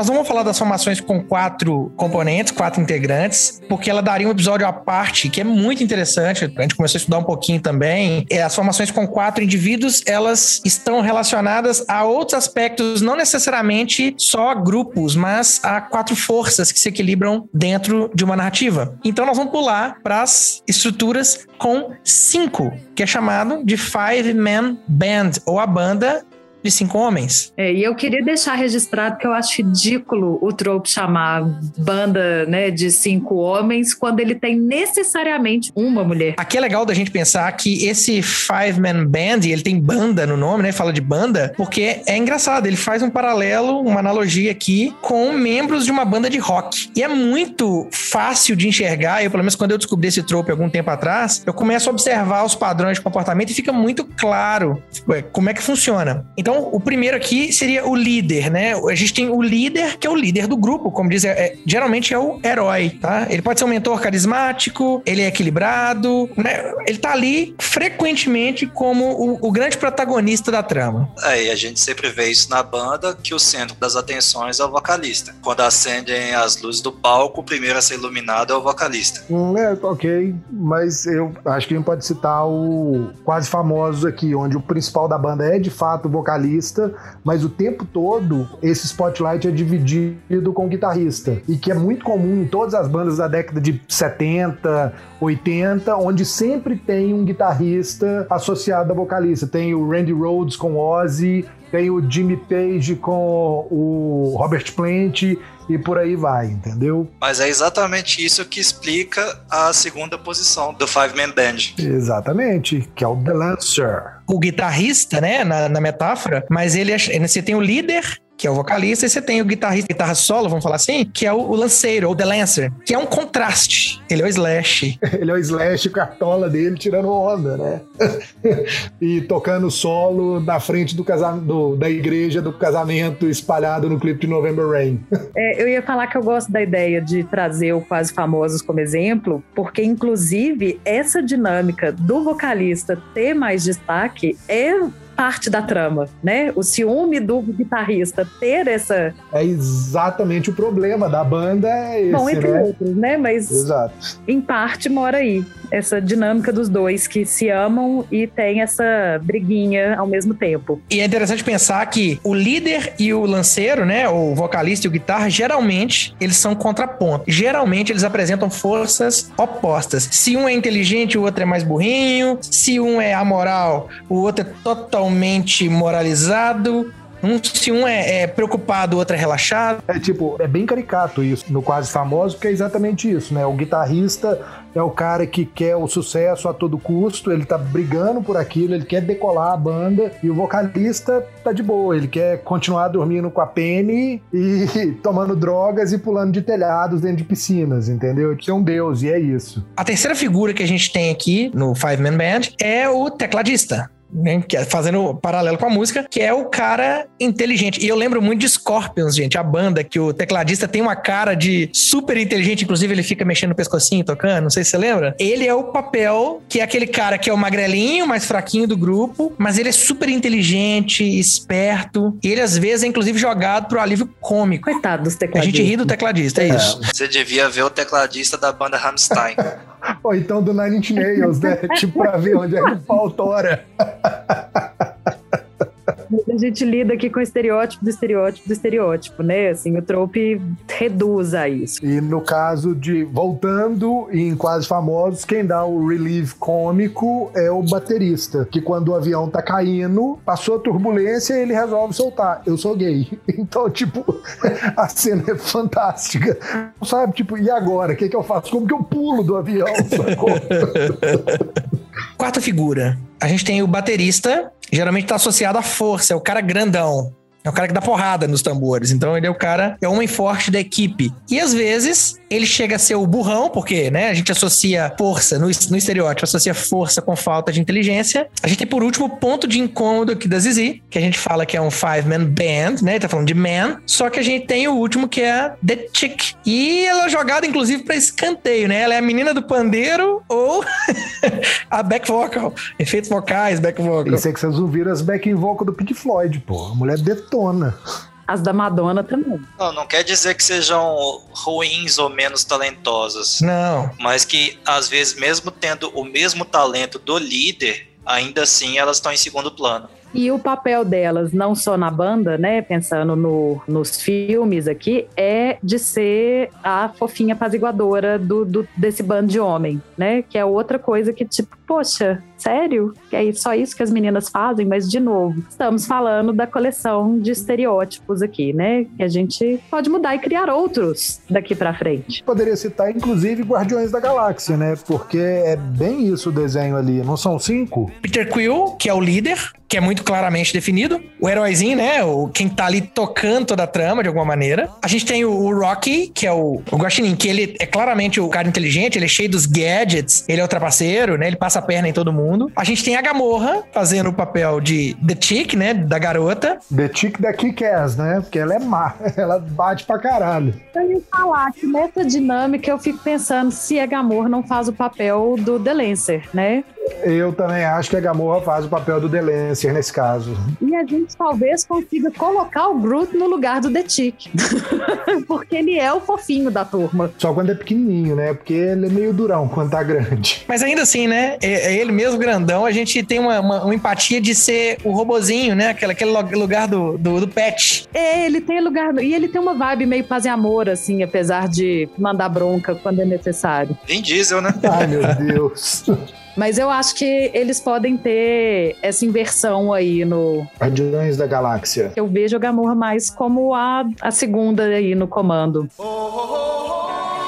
A: Nós vamos falar das formações com quatro componentes, quatro integrantes, porque ela daria um episódio à parte que é muito interessante. A gente começou a estudar um pouquinho também. É, as formações com quatro indivíduos, elas estão relacionadas a outros aspectos, não necessariamente só grupos, mas a quatro forças que se equilibram dentro de uma narrativa. Então nós vamos pular para as estruturas com cinco, que é chamado de Five Man Band, ou a banda de cinco homens.
B: É, e eu queria deixar registrado que eu acho ridículo o trope chamar banda né, de cinco homens quando ele tem necessariamente uma mulher.
A: Aqui é legal da gente pensar que esse Five Man Band, ele tem banda no nome, né? Fala de banda, porque é engraçado, ele faz um paralelo, uma analogia aqui com membros de uma banda de rock. E é muito fácil de enxergar, eu pelo menos quando eu descobri esse trope algum tempo atrás, eu começo a observar os padrões de comportamento e fica muito claro como é que funciona. Então, então, o primeiro aqui seria o líder, né? A gente tem o líder, que é o líder do grupo, como diz, é, é, geralmente é o herói, tá? Ele pode ser um mentor carismático, ele é equilibrado, né? Ele tá ali frequentemente como o, o grande protagonista da trama.
D: É, e a gente sempre vê isso na banda, que o centro das atenções é o vocalista. Quando acendem as luzes do palco, o primeiro a ser iluminado é o vocalista.
C: Hum, é, ok, mas eu acho que a gente pode citar o quase famoso aqui, onde o principal da banda é de fato o vocalista vocalista, mas o tempo todo esse spotlight é dividido com o guitarrista. E que é muito comum em todas as bandas da década de 70, 80, onde sempre tem um guitarrista associado a vocalista. Tem o Randy Rhodes com Ozzy, tem o Jimmy Page com o Robert Plant e por aí vai, entendeu?
D: Mas é exatamente isso que explica a segunda posição do Five Man Band.
C: Exatamente, que é o The Lancer.
A: O guitarrista, né, na, na metáfora, mas ele é, você tem o líder que é o vocalista, e você tem o guitarrista, guitarra solo, vamos falar assim, que é o, o lanceiro, ou The Lancer, que é um contraste. Ele é o Slash.
C: Ele é o Slash, cartola dele, tirando onda, né? e tocando solo na frente do casamento, da igreja do casamento espalhado no clipe de November Rain.
B: É, eu ia falar que eu gosto da ideia de trazer o Quase Famosos como exemplo, porque inclusive essa dinâmica do vocalista ter mais destaque é parte da trama, né? O ciúme do guitarrista ter essa.
C: É exatamente o problema da banda, é esse,
B: Bom, entre
C: né?
B: outros, né? Mas
C: Exato.
B: em parte mora aí essa dinâmica dos dois que se amam e tem essa briguinha ao mesmo tempo.
A: E é interessante pensar que o líder e o lanceiro, né, o vocalista e o guitarra, geralmente eles são contrapontos. Geralmente eles apresentam forças opostas. Se um é inteligente, o outro é mais burrinho. Se um é amoral, o outro é totalmente moralizado Um, se um é, é preocupado, o outro é relaxado.
C: É tipo, é bem caricato isso no Quase Famoso, porque é exatamente isso, né? O guitarrista é o cara que quer o sucesso a todo custo, ele tá brigando por aquilo, ele quer decolar a banda, e o vocalista tá de boa, ele quer continuar dormindo com a Penny e tomando drogas e pulando de telhados dentro de piscinas, entendeu? Ele é um deus, e é isso.
A: A terceira figura que a gente tem aqui no Five Man Band é o tecladista né, que é fazendo paralelo com a música, que é o cara inteligente. E eu lembro muito de Scorpions, gente, a banda que o tecladista tem uma cara de super inteligente, inclusive ele fica mexendo no pescocinho, tocando, não sei se você lembra. Ele é o papel que é aquele cara que é o magrelinho, mais fraquinho do grupo, mas ele é super inteligente, esperto, e ele às vezes é inclusive jogado pro alívio cômico.
B: Coitado dos
A: A
B: tecladistas.
A: gente ri do tecladista, é, isso.
D: Você devia ver o tecladista da banda Rammstein.
C: Ou então do Nine Inch Nails, né? tipo, pra ver onde é que o pau tora.
B: A gente lida aqui com o estereótipo do estereótipo do estereótipo, né? Assim, o trope reduz a isso.
C: E no caso de voltando em Quase Famosos, quem dá o relief cômico é o baterista, que quando o avião tá caindo, passou a turbulência e ele resolve soltar. Eu sou gay. Então, tipo, a cena é fantástica. Sabe, tipo, e agora? O que, que eu faço? Como que eu pulo do avião? Sacou?
A: Quarta figura. A gente tem o baterista, geralmente tá associado à força, é o cara grandão. É o cara que dá porrada nos tambores. Então ele é o cara, é o homem forte da equipe. E às vezes ele chega a ser o burrão, porque, né, a gente associa força, no, no estereótipo, associa força com falta de inteligência. A gente tem por último o ponto de incômodo aqui da Zizi, que a gente fala que é um five-man band, né? Ele tá falando de man. Só que a gente tem o último que é The Chick. E ela é jogada, inclusive, pra escanteio, né? Ela é a menina do pandeiro ou a back vocal. Efeitos vocais, back vocal.
C: Pensei que vocês ouviram as backing vocal do Pink Floyd, pô. A mulher detona.
B: As da Madonna também.
D: Não, não quer dizer que sejam ruins ou menos talentosas,
A: Não.
D: mas que às vezes, mesmo tendo o mesmo talento do líder, ainda assim elas estão em segundo plano.
B: E o papel delas, não só na banda, né, pensando no, nos filmes aqui, é de ser a fofinha apaziguadora do, do- desse bando de homem, né? Que é outra coisa que, tipo, poxa, sério? Que é só isso que as meninas fazem? Mas, de novo, estamos falando da coleção de estereótipos aqui, né? Que a gente pode mudar e criar outros daqui pra frente.
C: Poderia citar, inclusive, Guardiões da Galáxia, né? Porque é bem isso o desenho ali. Não são cinco?
A: Peter Quill, que é o líder, que é muito claramente definido. O heróizinho, né? O, quem tá ali tocando toda a trama, de alguma maneira. A gente tem o, o Rocky, que é o, o Guaxinim, que ele é claramente o cara inteligente, ele é cheio dos gadgets, ele é o trapaceiro, né? Ele passa a perna em todo mundo. A gente tem a Gamorra, fazendo o papel de The Chick, né? Da garota.
C: The Chick da Kick-Ass, né? Porque ela é má. Ela bate pra caralho.
B: Eu ia falar que nessa dinâmica eu fico pensando se a Gamor não faz o papel do The Lancer, né?
C: Eu também acho que a Gamorra faz o papel do The Lancer nesse caso.
B: E a gente talvez consiga colocar o Groot no lugar do The Tick. Porque ele é o fofinho da turma.
C: Só quando é pequenininho, né? Porque ele é meio durão quando tá grande.
A: Mas ainda assim, né? É, é ele mesmo grandão. A gente tem uma, uma- uma empatia de ser o robozinho, né? Aquele, aquele lugar do, do, do pet.
B: É, ele tem lugar. E ele tem uma vibe meio paz e amor, assim, apesar de mandar bronca quando é necessário.
D: Vin Diesel, né?
C: Ai, meu Deus.
B: Mas eu acho que eles podem ter essa inversão aí no.
C: Guardiões da Galáxia.
B: Eu vejo a Gamorra mais como a, a segunda aí no comando.
A: Vamos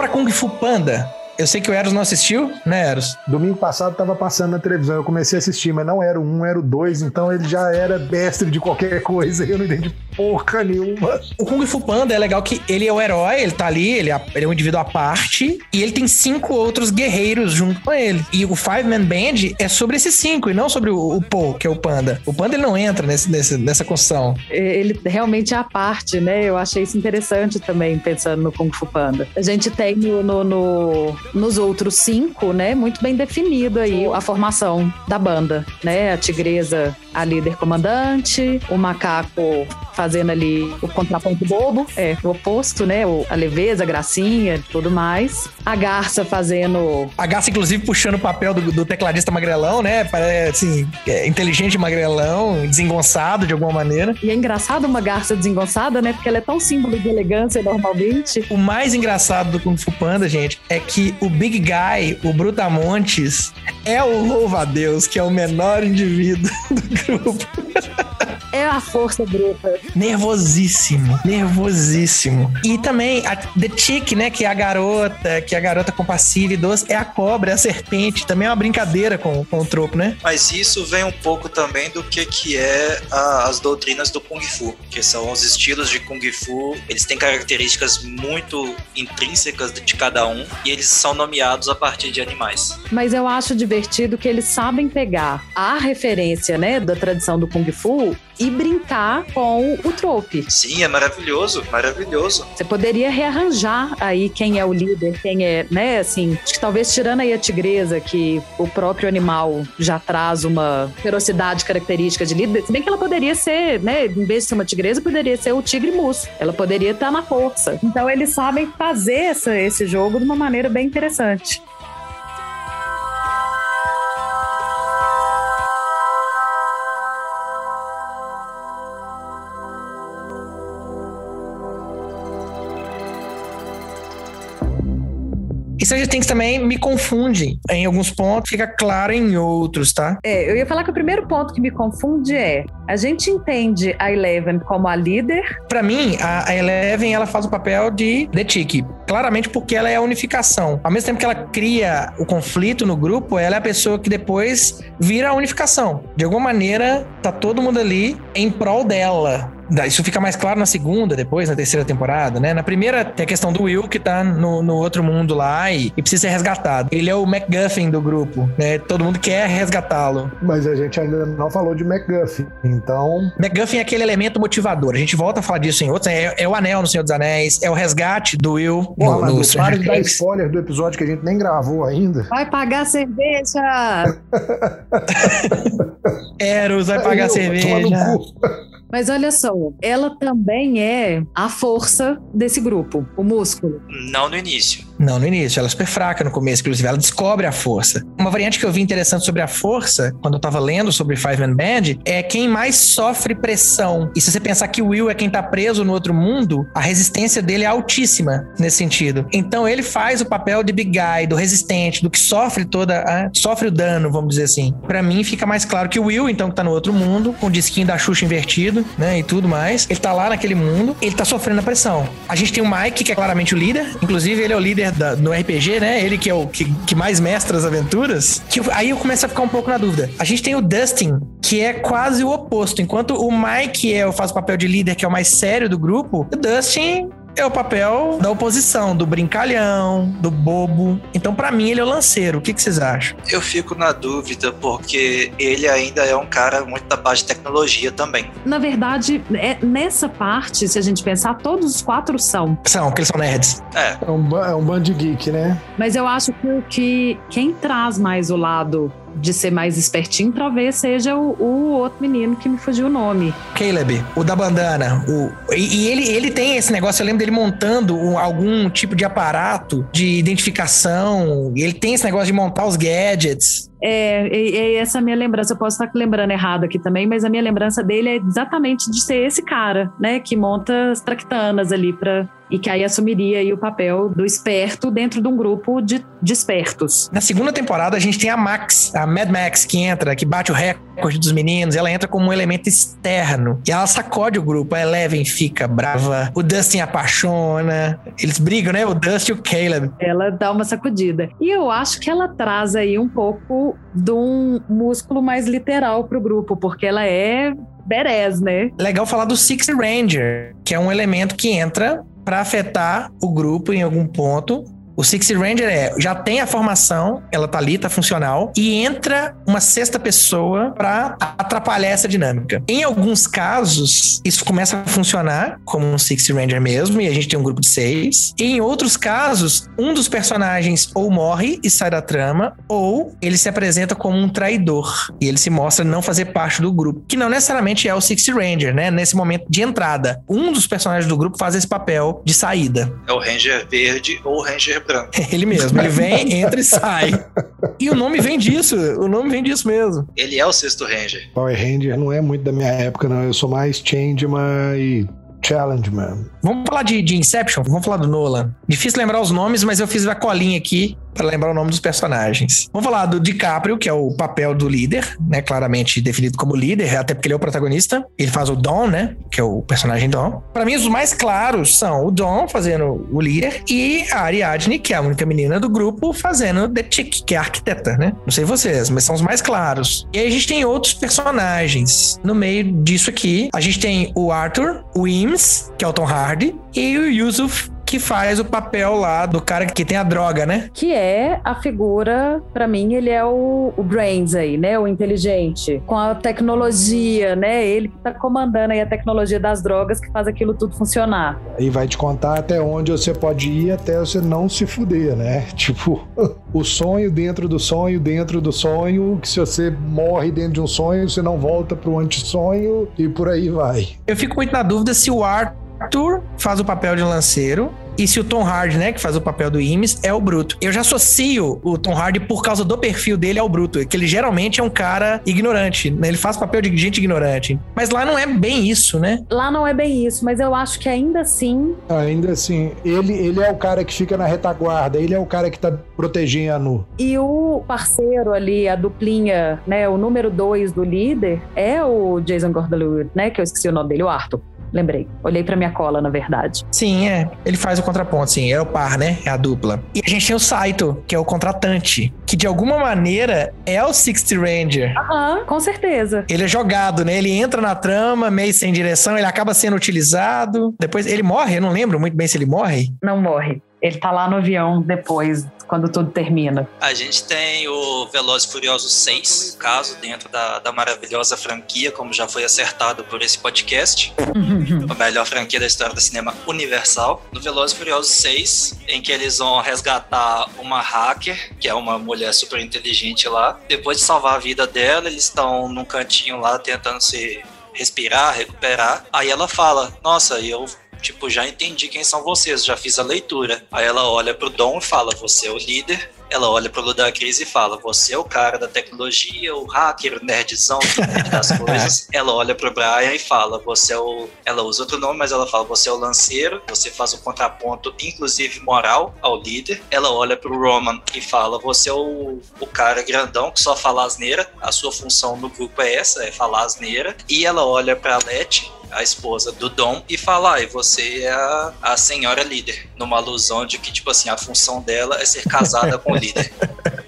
A: pra Kung Fu Panda. Eu sei que o Eros não assistiu, né, Eros?
C: Domingo passado tava passando na televisão, eu comecei a assistir, mas não era o um, era o dois, então ele já era mestre de qualquer coisa, eu não entendi porra nenhuma.
A: O Kung Fu Panda é legal que ele é o herói, ele tá ali, ele é, ele é um indivíduo à parte, e ele tem cinco outros guerreiros junto com ele. E o Five Man Band é sobre esses cinco, e não sobre o, o Po, que é o Panda. O Panda ele não entra nesse, nesse- nessa construção.
B: Ele realmente é a parte, né? Eu achei isso interessante também, pensando no Kung Fu Panda. A gente tem no, no- no- nos outros cinco, né? Muito bem definido aí a formação da banda, né? A tigresa, a líder comandante, o macaco fazendo ali o contraponto bobo, é, o oposto, né? O, a leveza, a gracinha, tudo mais. A Garça fazendo.
A: A Garça, inclusive, puxando o papel do, do tecladista magrelão, né? Parece assim, é, inteligente magrelão, desengonçado de alguma maneira.
B: E é engraçado uma Garça desengonçada, né? Porque ela é tão símbolo de elegância normalmente.
A: O mais engraçado do Kung Fu Panda, gente, é que o Big Guy, o Brutamontes, é o louva-a-Deus, que é o menor indivíduo do grupo.
B: É a força bruta.
A: Nervosíssimo, nervosíssimo. E também a The Chick, né, que é a garota, que é a garota compassiva e doce, é a cobra, é a serpente. Também é uma brincadeira com, com o tropo, né?
D: Mas isso vem um pouco também do que, que é a, as doutrinas do Kung Fu, que são os estilos de Kung Fu. Eles têm características muito intrínsecas de cada um e eles são nomeados a partir de animais.
B: Mas eu acho divertido que eles sabem pegar a referência, né, da tradição do Kung Fu e brincar com o trope.
D: Sim, é maravilhoso, maravilhoso.
B: Você poderia rearranjar aí quem é o líder, quem é, né, assim, acho que talvez tirando aí a tigresa, que o próprio animal já traz uma ferocidade característica de líder, se bem que ela poderia ser, né, em vez de ser uma tigresa, poderia ser o tigre musso. Ela poderia estar na força. Então eles sabem fazer essa, esse jogo de uma maneira bem interessante.
A: E Stranger Things também me confunde em alguns pontos, fica claro em outros, tá?
B: É, eu ia falar que o primeiro ponto que me confunde é a gente entende a Eleven como a líder.
A: Para mim, a, Eleven ela faz o papel de The Chick, claramente porque ela é a unificação. Ao mesmo tempo que ela cria o conflito no grupo, ela é a pessoa que depois vira a unificação. De alguma maneira, tá todo mundo ali em prol dela. Isso fica mais claro na segunda, depois, na terceira temporada, né? Na primeira tem a questão do Will que tá no, no outro mundo lá e, e, precisa ser resgatado. Ele é o MacGuffin do grupo, né? Todo mundo quer resgatá-lo.
C: Mas a gente ainda não falou de MacGuffin, então...
A: MacGuffin é aquele elemento motivador. A gente volta a falar disso em outros. É, é o anel no Senhor dos Anéis, é o resgate do Will
C: Porra, no, no Para de dar spoiler do episódio que a gente nem gravou ainda.
B: Vai pagar cerveja!
A: Eros vai pagar eu, cerveja.
B: Mas olha só, ela também é a força desse grupo, o músculo.
D: Não no início.
A: Não, no início. Ela é super fraca no começo, inclusive. Ela descobre a força. Uma variante que eu vi interessante sobre a força, quando eu tava lendo sobre Five Man Band, é quem mais sofre pressão. E se você pensar que o Will é quem tá preso no outro mundo, a resistência dele é altíssima nesse sentido. Então ele faz o papel de big guy, do resistente, do que sofre toda a, sofre o dano, vamos dizer assim. Para mim fica mais claro que o Will, então, que tá no outro mundo, com o disquinho da Xuxa invertido, né, e tudo mais. Ele tá lá naquele mundo, ele tá sofrendo a pressão. A gente tem o Mike, que é claramente o líder. Inclusive, ele é o líder da, no RPG, né? Ele que é o que, que mais mestra as aventuras. Que aí eu começo a ficar um pouco na dúvida. A gente tem o Dustin, que é quase o oposto. Enquanto o Mike é, faz o papel de líder, que é o mais sério do grupo, o Dustin é o papel da oposição, do brincalhão, do bobo. Então, para mim, ele é o lanceiro. O que, que, vocês acham?
D: Eu fico na dúvida, porque ele ainda é um cara muito da parte de tecnologia também.
B: Na verdade, é, nessa parte, se a gente pensar, todos os quatro são.
A: São, porque eles são nerds.
C: É. É um, é um band geek, né?
B: Mas eu acho que, que quem traz mais o lado de ser mais espertinho, talvez seja o, o, outro menino que me fugiu o nome.
A: Caleb, o da bandana. O, e, e ele, ele tem esse negócio, eu lembro dele montando um, algum tipo de aparato de identificação. Ele tem esse negócio de montar os gadgets.
B: É, é, essa é a minha lembrança. Eu posso estar lembrando errado aqui também, mas a minha lembrança dele é exatamente de ser esse cara, né? Que monta as tractanas ali para e que aí assumiria aí o papel do esperto dentro de um grupo de, de espertos.
A: Na segunda temporada a gente tem a Max, a Mad Max que entra, que bate o recorde dos meninos, ela entra como um elemento externo e ela sacode o grupo. A Eleven fica brava, o Dustin apaixona, eles brigam, né? O Dustin e o Caleb.
B: Ela dá uma sacudida. E eu acho que ela traz aí um pouco de um músculo mais literal pro grupo, porque ela é badass, né?
A: Legal falar do Six Ranger, que é um elemento que entra para afetar o grupo em algum ponto O Six Ranger é, já tem a formação, ela tá ali, tá funcional, e entra uma sexta pessoa para atrapalhar essa dinâmica. Em alguns casos, isso começa a funcionar como um Six Ranger mesmo, e a gente tem um grupo de seis. E em outros casos, um dos personagens ou morre e sai da trama, ou ele se apresenta como um traidor, e ele se mostra não fazer parte do grupo, que não necessariamente é o Six Ranger, né? Nesse momento de entrada. Um dos personagens do grupo faz esse papel de saída.
D: É o Ranger verde ou o Ranger branco.
A: Ele mesmo, ele vem, entra e sai. E o nome vem disso, o nome vem disso mesmo.
D: Ele é o sexto Ranger.
C: Power Ranger não é muito da minha época, não. Eu sou mais Changeman e Challenge Man.
A: Vamos falar de, de Inception? Vamos falar do Nolan. Difícil lembrar os nomes, mas eu fiz a colinha aqui para lembrar o nome dos personagens. Vamos falar do DiCaprio, que é o papel do líder, né? Claramente definido como líder, até porque ele é o protagonista. Ele faz o Dom, né? Que é o personagem Dom. Para mim, os mais claros são o Dom fazendo o líder e a Ariadne, que é a única menina do grupo, fazendo The Chick, que é a arquiteta, né? Não sei vocês, mas são os mais claros. E aí a gente tem outros personagens no meio disso aqui. A gente tem o Arthur, o Eames, que é o Tom Hardy, e o Yusuf, que faz o papel lá do cara que tem a droga, né?
B: Que é a figura, para mim, ele é o, o, Brains aí, né? O inteligente. Com a tecnologia, né? Ele que tá comandando aí a tecnologia das drogas que faz aquilo tudo funcionar.
C: E vai te contar até onde você pode ir até você não se fuder, né? Tipo, o sonho dentro do sonho, dentro do sonho, que se você morre dentro de um sonho, você não volta pro antissonho e por aí vai.
A: Eu fico muito na dúvida se o ar Arthur faz o papel de lanceiro e se o Tom Hardy, né, que faz o papel do Imes, é o Bruto. Eu já associo o Tom Hardy por causa do perfil dele ao Bruto, que ele geralmente é um cara ignorante, né? Ele faz papel de gente ignorante. Mas lá não é bem isso, né?
B: Lá não é bem isso, mas eu acho que ainda assim.
C: Ainda assim, ele, ele é o cara que fica na retaguarda, ele é o cara que tá protegendo.
B: E o parceiro ali, a duplinha, né, o número dois do líder, é o Jason Gordon-Levitt, né, que eu esqueci o nome dele, o Arthur. Lembrei. Olhei pra minha cola, na verdade.
A: Sim, é. Ele faz o contraponto, sim. É o par, né? É a dupla. E a gente tem o Saito, que é o contratante. Que de alguma maneira é o Sixty Ranger.
B: Aham, com certeza.
A: Ele é jogado, né? Ele entra na trama, meio sem direção, ele acaba sendo utilizado. Depois ele morre, eu não lembro muito bem se ele morre.
B: Não morre. Ele tá lá no avião depois, quando tudo termina.
D: A gente tem o Velozes e Furiosos 6, caso dentro da, da maravilhosa franquia, como já foi acertado por esse podcast. a melhor franquia da história do cinema universal. No Velozes e Furiosos 6, em que eles vão resgatar uma hacker, que é uma mulher super inteligente lá. Depois de salvar a vida dela, eles estão num cantinho lá tentando se respirar, recuperar. Aí ela fala: Nossa, eu tipo, já entendi quem são vocês, já fiz a leitura. Aí ela olha pro Dom e fala: Você é o líder. Ela olha pro Ludacris e fala: Você é o cara da tecnologia, o hacker, o nerdzão, o das coisas. ela olha pro Brian e fala: Você é o. Ela usa outro nome, mas ela fala: Você é o lanceiro, você faz o contraponto, inclusive moral, ao líder. Ela olha pro Roman e fala: Você é o, o cara grandão que só fala asneira. A sua função no grupo é essa, é falar asneira. E ela olha pra Leti a esposa do Dom, e fala, ah, você é a, a senhora líder, numa alusão de que, tipo assim, a função dela é ser casada com o líder.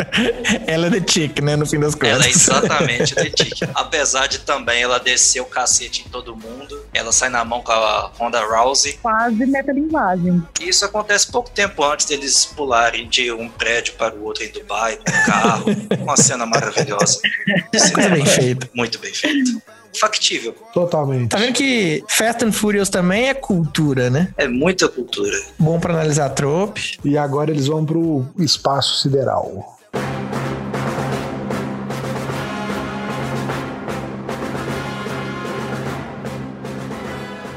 A: Ela é the chick, né, no fim das contas.
D: Ela é exatamente the chick. Apesar de também ela descer o cacete em todo mundo, ela sai na mão com a Ronda Rousey.
B: Quase metalinguagem.
D: Isso acontece pouco tempo antes deles pularem de um prédio para o outro em Dubai, com um carro. uma cena maravilhosa.
A: Coisa bem feita.
D: Muito bem feito factível.
C: Totalmente.
A: Tá vendo que Fast and Furious também é cultura, né?
D: É muita cultura.
A: Bom para analisar trope.
C: E agora eles vão pro espaço sideral.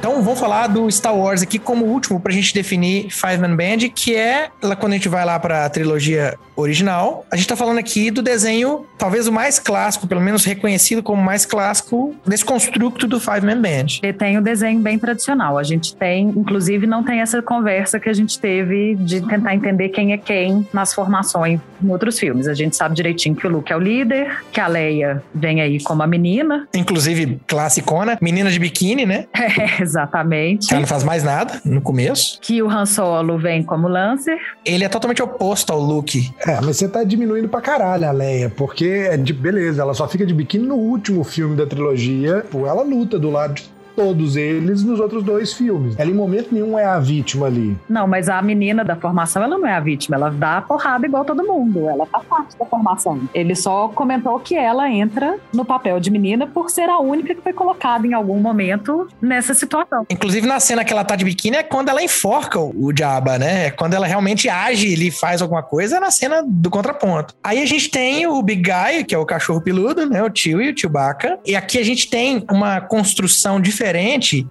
A: Então vamos falar do Star Wars aqui como último pra gente definir Five Man Band, que é quando a gente vai lá pra trilogia original. A gente tá falando aqui do desenho, talvez o mais clássico, pelo menos reconhecido como mais clássico desse construto do Five Man Band.
B: Ele tem o um desenho bem tradicional. A gente tem, inclusive, não tem essa conversa que a gente teve de tentar entender quem é quem nas formações em outros filmes. A gente sabe direitinho que o Luke é o líder, que a Leia vem aí como a menina.
A: Inclusive, classicona, menina de biquíni, né?
B: É, exatamente.
A: Ela não faz mais nada no começo.
B: Que o Han Solo vem como Lancer.
A: Ele é totalmente oposto ao Luke.
C: É, mas você tá diminuindo pra caralho a Leia, porque é de beleza, ela só fica de biquíni no último filme da trilogia. Pô, ela luta do lado de todos eles nos outros dois filmes. Ela em momento nenhum é a vítima ali.
B: Não, mas a menina da formação, ela não é a vítima. Ela dá porrada igual todo mundo. Ela faz parte da formação. Ele só comentou que ela entra no papel de menina por ser a única que foi colocada em algum momento nessa situação.
A: Inclusive, na cena que ela tá de biquíni é quando ela enforca o, Jabba, né? É quando ela realmente age, ele faz alguma coisa, é na cena do contraponto. Aí a gente tem o Big Guy, que é o cachorro peludo, né? O tio e o Chewbacca. E aqui a gente tem uma construção diferente,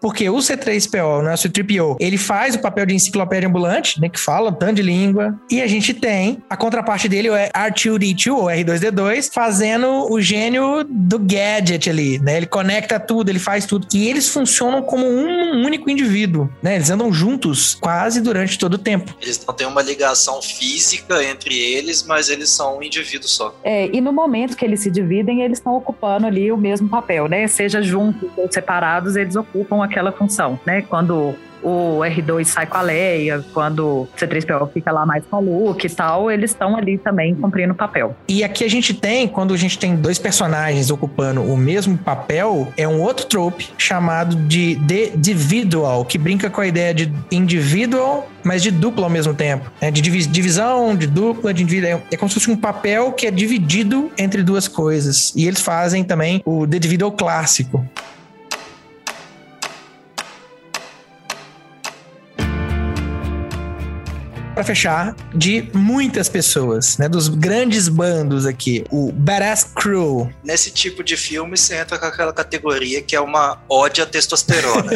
A: porque o C3PO, né? O C3PO, ele faz o papel de enciclopédia ambulante, né? Que fala um tanto de língua. E a gente tem a contraparte dele, o R2D2, ou R2D2, fazendo o gênio do gadget ali, né? Ele conecta tudo, ele faz tudo. E eles funcionam como um único indivíduo, né? Eles andam juntos quase durante todo o tempo.
D: Eles não têm uma ligação física entre eles, mas eles são um indivíduo só.
B: É, e no momento que eles se dividem, eles estão ocupando ali o mesmo papel, né? Seja juntos ou separados, eles ocupam aquela função, né? Quando o R2 sai com a Leia, quando o C3PO fica lá mais com o Luke e tal, eles estão ali também cumprindo o papel.
A: E aqui a gente tem, quando a gente tem dois personagens ocupando o mesmo papel, é um outro trope chamado de The Individual, que brinca com a ideia de individual, mas de dupla ao mesmo tempo. Né? De divisão, de dupla, de indivíduo. É como se fosse um papel que é dividido entre duas coisas. E eles fazem também o The Individual clássico. Para fechar, de muitas pessoas, né? Dos grandes bandos aqui. O Badass Crew.
D: Nesse tipo de filme, você entra com aquela categoria que é uma ódio à testosterona.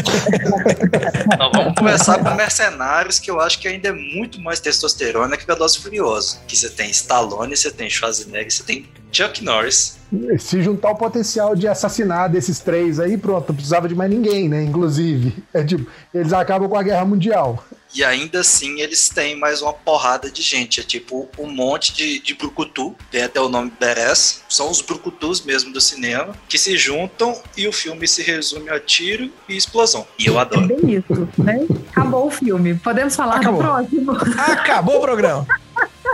D: Nós vamos começar com Mercenários, que eu acho que ainda é muito mais testosterona que Velozes Furioso. Que você tem Stallone, você tem Schwarzenegger, você tem Chuck Norris.
C: Se juntar o potencial de assassinar desses três aí, pronto, não precisava de mais ninguém, né? Inclusive. É tipo, eles acabam com a guerra mundial.
D: E ainda assim eles têm mais uma porrada de gente. É tipo um monte de, de brucutu, tem até o nome Beres. São os brucutus mesmo do cinema, que se juntam e o filme se resume a tiro e explosão. E eu adoro.
B: É bem isso, né? Acabou o filme. Podemos falar
A: Acabou.
B: do próximo.
A: Acabou o programa.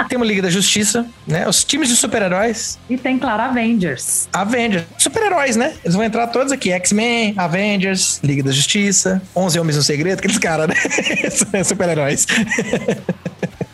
A: Tem uma Liga da Justiça, né? Os times de super-heróis.
B: E tem, claro, Avengers.
A: Avengers. Super-heróis, né? Eles vão entrar todos aqui. X-Men, Avengers, Liga da Justiça, 11 Homens no Segredo, aqueles caras, né? super-heróis.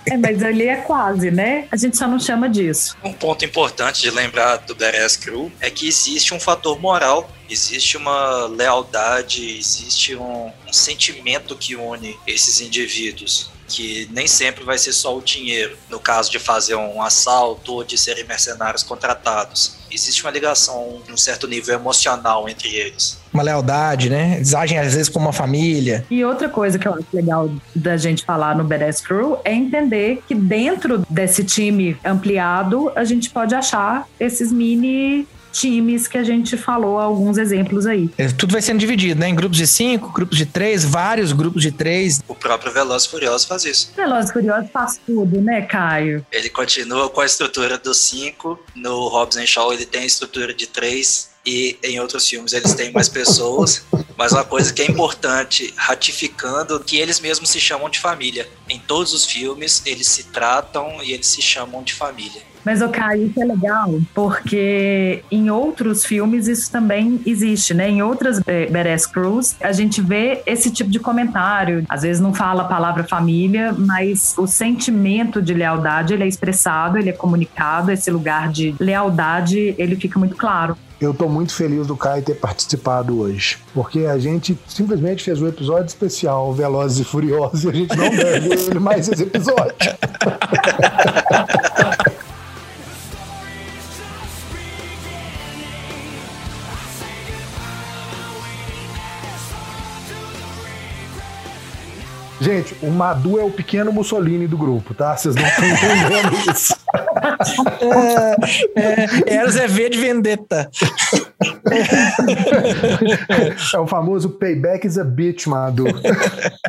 B: É, mas ali é quase, né? A gente só não chama disso.
D: Um ponto importante de lembrar do Badass Crew é que existe um fator moral, existe uma lealdade, existe um, um sentimento que une esses indivíduos que nem sempre vai ser só o dinheiro, no caso de fazer um assalto ou de serem mercenários contratados. Existe uma ligação, um certo nível emocional entre eles.
A: Uma lealdade, né? Eles agem às vezes como uma família.
B: E outra coisa que eu acho legal da gente falar no Badass Crew é entender que dentro desse time ampliado, a gente pode achar esses mini times que a gente falou alguns exemplos aí.
A: É, Tudo vai sendo dividido, né? Em grupos de cinco, grupos de três, vários grupos de três.
D: O próprio Velozes e Furiosos faz isso.
B: Velozes e Furiosos faz tudo, né, Caio?
D: Ele continua com a estrutura dos cinco. No Hobbs and Shaw ele tem a estrutura de três. E em outros filmes eles têm mais pessoas. Mas uma coisa que é importante, ratificando que eles mesmos se chamam de família. Em todos os filmes eles se tratam e eles se chamam de família.
B: Mas, o Caio, isso é legal, porque em outros filmes isso também existe, né? Em outras eh, Badass Crews, a gente vê esse tipo de comentário. Às vezes não fala a palavra família, mas o sentimento de lealdade, ele é expressado, ele é comunicado, esse lugar de lealdade, ele fica muito claro.
C: Eu tô muito feliz do Caio ter participado hoje, porque a gente simplesmente fez um episódio especial Velozes e Furiosos e a gente não deve ele mais esse episódio. Gente, o Madu é o pequeno Mussolini do grupo, tá? Vocês não estão entendendo isso.
A: É, Eros é V de Vendetta.
C: É o famoso payback is a bitch, Madu.